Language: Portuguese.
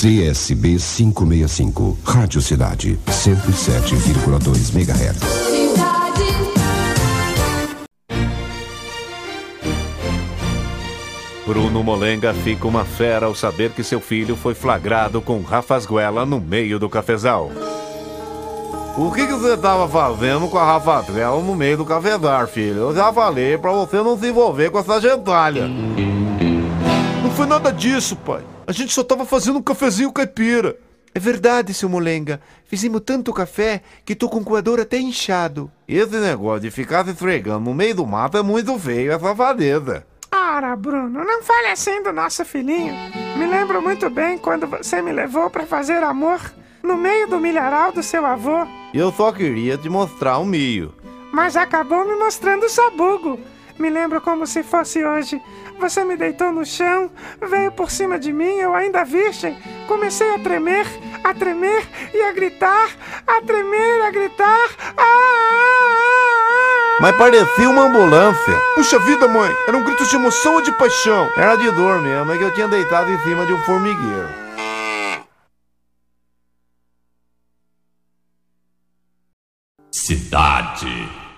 CSB 565, Rádio Cidade, 107,2 MHz. Bruno Molenga fica uma fera ao saber que seu filho foi flagrado com Rafasguela no meio do cafezal. O que, que você estava fazendo com a Rafasguela no meio do cafezal, filho? Eu já falei pra você não se envolver com essa gentalha. Não foi nada disso, pai. A gente só tava fazendo um cafezinho caipira. É verdade, seu Molenga. Fizemos tanto café que tô com o coador até inchado. Esse negócio de ficar se esfregando no meio do mato é muito feio, é safadeza. Ora, Bruno, não fale assim do nosso filhinho. Me lembro muito bem quando você me levou para fazer amor no meio do milharal do seu avô. Eu só queria te mostrar o milho. Mas acabou me mostrando o sabugo. Me lembro como se fosse hoje. Você me deitou no chão, veio por cima de mim, eu ainda virgem. Comecei a tremer, a tremer e a gritar, a tremer e a gritar. Ah, ah, ah, Mas parecia uma ambulância. Puxa vida, mãe, era um grito de emoção ou de paixão? Era de dor mesmo, é que eu tinha deitado em cima de um formigueiro. Cidade.